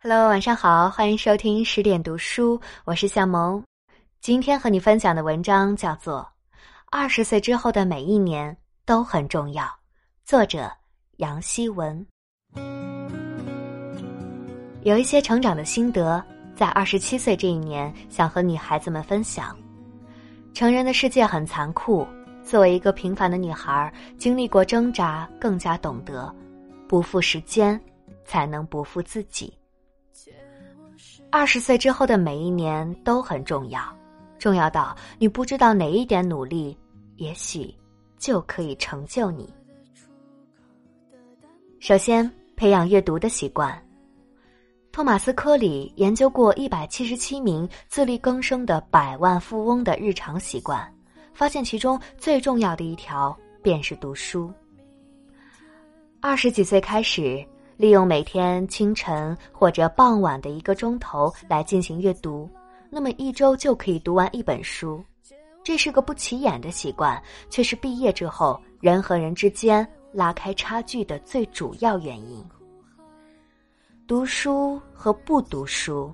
Hello，晚上好，欢迎收听十点读书，我是向萌。今天和你分享的文章叫做《二十岁之后的每一年都很重要》，作者杨希文。有一些成长的心得，在二十七岁这一年，想和女孩子们分享。成人的世界很残酷，作为一个平凡的女孩，经历过挣扎，更加懂得，不负时间，才能不负自己。二十岁之后的每一年都很重要，重要到你不知道哪一点努力，也许就可以成就你。首先，培养阅读的习惯。托马斯·科里研究过一百七十七名自力更生的百万富翁的日常习惯，发现其中最重要的一条便是读书。二十几岁开始。利用每天清晨或者傍晚的一个钟头来进行阅读，那么一周就可以读完一本书。这是个不起眼的习惯，却是毕业之后人和人之间拉开差距的最主要原因。读书和不读书，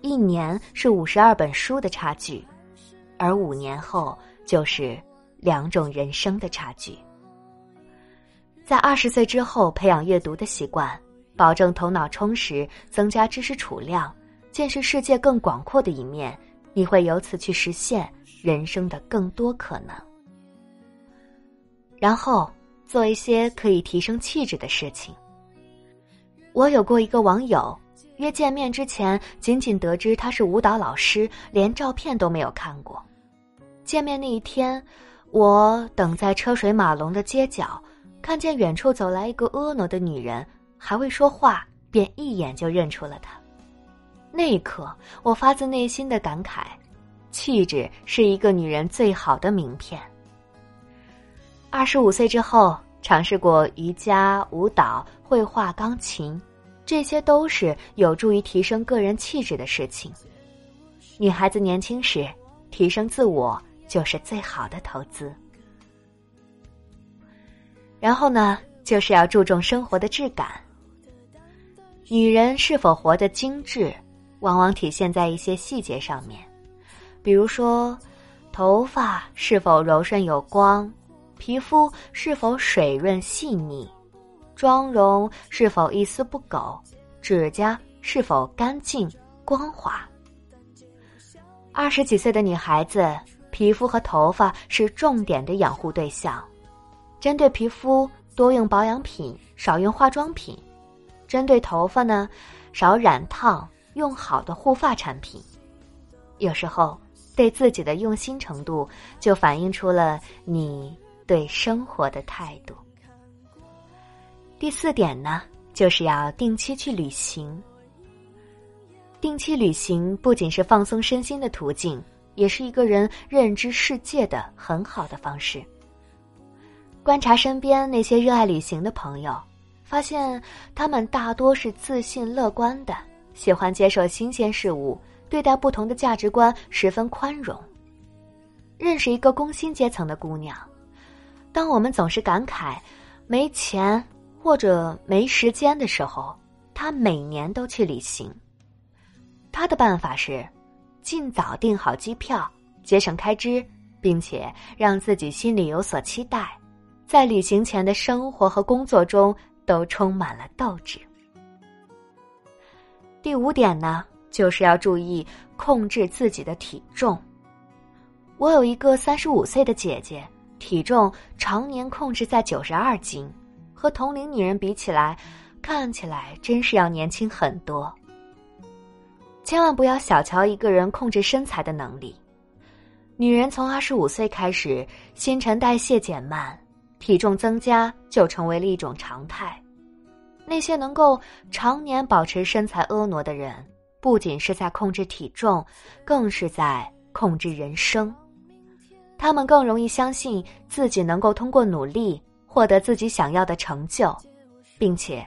一年是五十二本书的差距，而五年后就是两种人生的差距。在二十岁之后培养阅读的习惯，保证头脑充实，增加知识储量，见识世界更广阔的一面，你会由此去实现人生的更多可能。然后做一些可以提升气质的事情。我有过一个网友，约见面之前，仅仅得知他是舞蹈老师，连照片都没有看过。见面那一天，我等在车水马龙的街角。看见远处走来一个婀娜的女人，还未说话，便一眼就认出了她。那一刻，我发自内心的感慨：气质是一个女人最好的名片。二十五岁之后，尝试过瑜伽、舞蹈、绘画、钢琴，这些都是有助于提升个人气质的事情。女孩子年轻时，提升自我就是最好的投资。然后呢，就是要注重生活的质感。女人是否活得精致，往往体现在一些细节上面，比如说，头发是否柔顺有光，皮肤是否水润细腻，妆容是否一丝不苟，指甲是否干净光滑。二十几岁的女孩子，皮肤和头发是重点的养护对象。针对皮肤，多用保养品，少用化妆品；针对头发呢，少染烫，用好的护发产品。有时候，对自己的用心程度，就反映出了你对生活的态度。第四点呢，就是要定期去旅行。定期旅行不仅是放松身心的途径，也是一个人认知世界的很好的方式。观察身边那些热爱旅行的朋友，发现他们大多是自信乐观的，喜欢接受新鲜事物，对待不同的价值观十分宽容。认识一个工薪阶层的姑娘，当我们总是感慨没钱或者没时间的时候，她每年都去旅行。她的办法是，尽早订好机票，节省开支，并且让自己心里有所期待。在旅行前的生活和工作中都充满了斗志。第五点呢，就是要注意控制自己的体重。我有一个三十五岁的姐姐，体重常年控制在九十二斤，和同龄女人比起来，看起来真是要年轻很多。千万不要小瞧一个人控制身材的能力。女人从二十五岁开始，新陈代谢减慢。体重增加就成为了一种常态。那些能够常年保持身材婀娜的人，不仅是在控制体重，更是在控制人生。他们更容易相信自己能够通过努力获得自己想要的成就，并且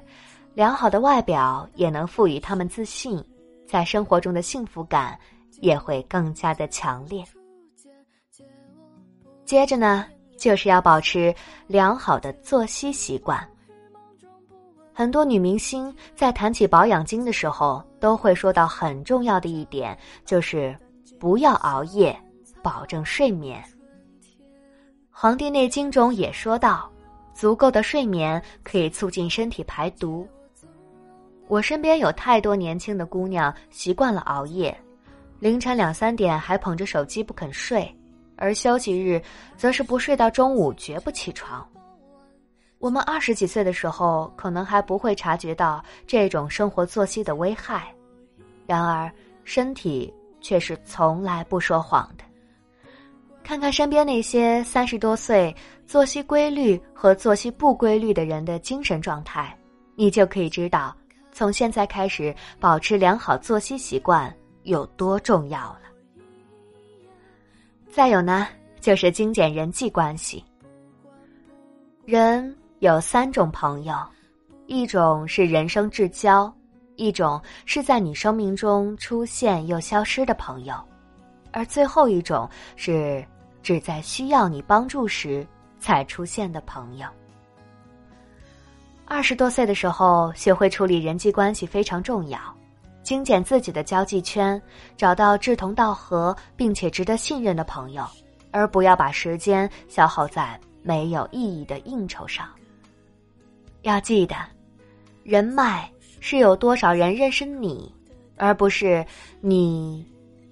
良好的外表也能赋予他们自信，在生活中的幸福感也会更加的强烈。接着呢？就是要保持良好的作息习惯。很多女明星在谈起保养经的时候，都会说到很重要的一点，就是不要熬夜，保证睡眠。《黄帝内经》中也说到，足够的睡眠可以促进身体排毒。我身边有太多年轻的姑娘习惯了熬夜，凌晨两三点还捧着手机不肯睡，而休息日则是不睡到中午绝不起床。我们二十几岁的时候，可能还不会察觉到这种生活作息的危害，然而身体却是从来不说谎的。看看身边那些三十多岁作息规律和作息不规律的人的精神状态，你就可以知道，从现在开始保持良好作息习惯有多重要了。再有呢，就是精简人际关系，人。有三种朋友，一种是人生至交，一种是在你生命中出现又消失的朋友，而最后一种是只在需要你帮助时才出现的朋友。二十多岁的时候，学会处理人际关系非常重要，精简自己的交际圈，找到志同道合并且值得信任的朋友，而不要把时间消耗在没有意义的应酬上。要记得，人脉是有多少人认识你，而不是你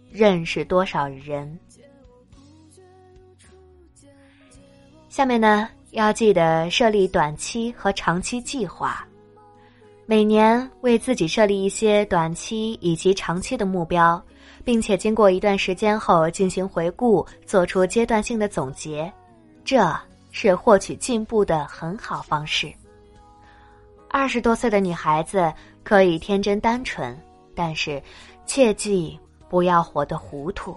认识多少人。下面呢，要记得设立短期和长期计划，每年为自己设立一些短期以及长期的目标，并且经过一段时间后进行回顾，做出阶段性的总结，这是获取进步的很好方式。二十多岁的女孩子可以天真单纯，但是切记不要活得糊涂。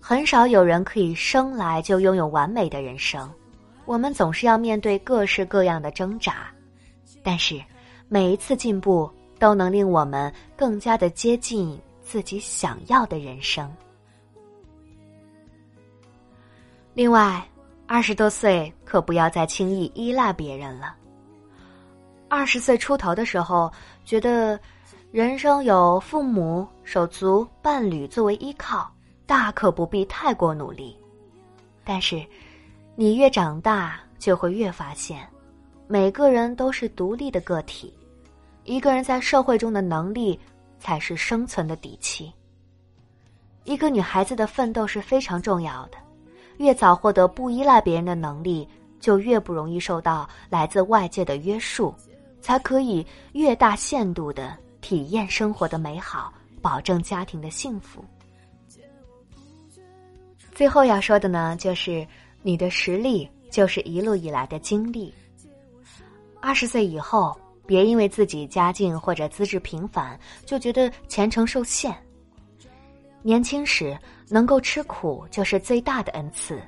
很少有人可以生来就拥有完美的人生，我们总是要面对各式各样的挣扎，但是每一次进步都能令我们更加的接近自己想要的人生。另外，二十多岁可不要再轻易依赖别人了。二十岁出头的时候，觉得人生有父母、手足、伴侣作为依靠，大可不必太过努力。但是，你越长大，就会越发现，每个人都是独立的个体，一个人在社会中的能力才是生存的底气。一个女孩子的奋斗是非常重要的，越早获得不依赖别人的能力，就越不容易受到来自外界的约束。才可以越大限度的体验生活的美好，保证家庭的幸福。最后要说的呢，就是你的实力就是一路以来的经历。二十岁以后，别因为自己家境或者资质平凡，就觉得前程受限。年轻时能够吃苦，就是最大的恩赐。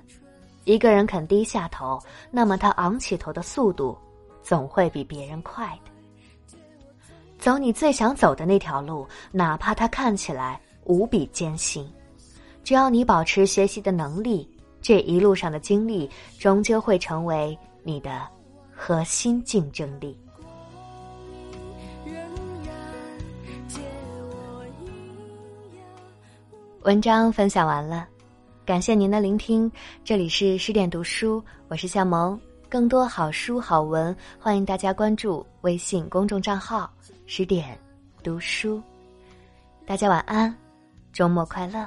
一个人肯低下头，那么他昂起头的速度。总会比别人快的。走你最想走的那条路，哪怕它看起来无比艰辛，只要你保持学习的能力，这一路上的经历终究会成为你的核心竞争力。文章分享完了，感谢您的聆听。这里是十点读书，我是夏萌。更多好书好文，欢迎大家关注微信公众账号“十点读书”。大家晚安，周末快乐。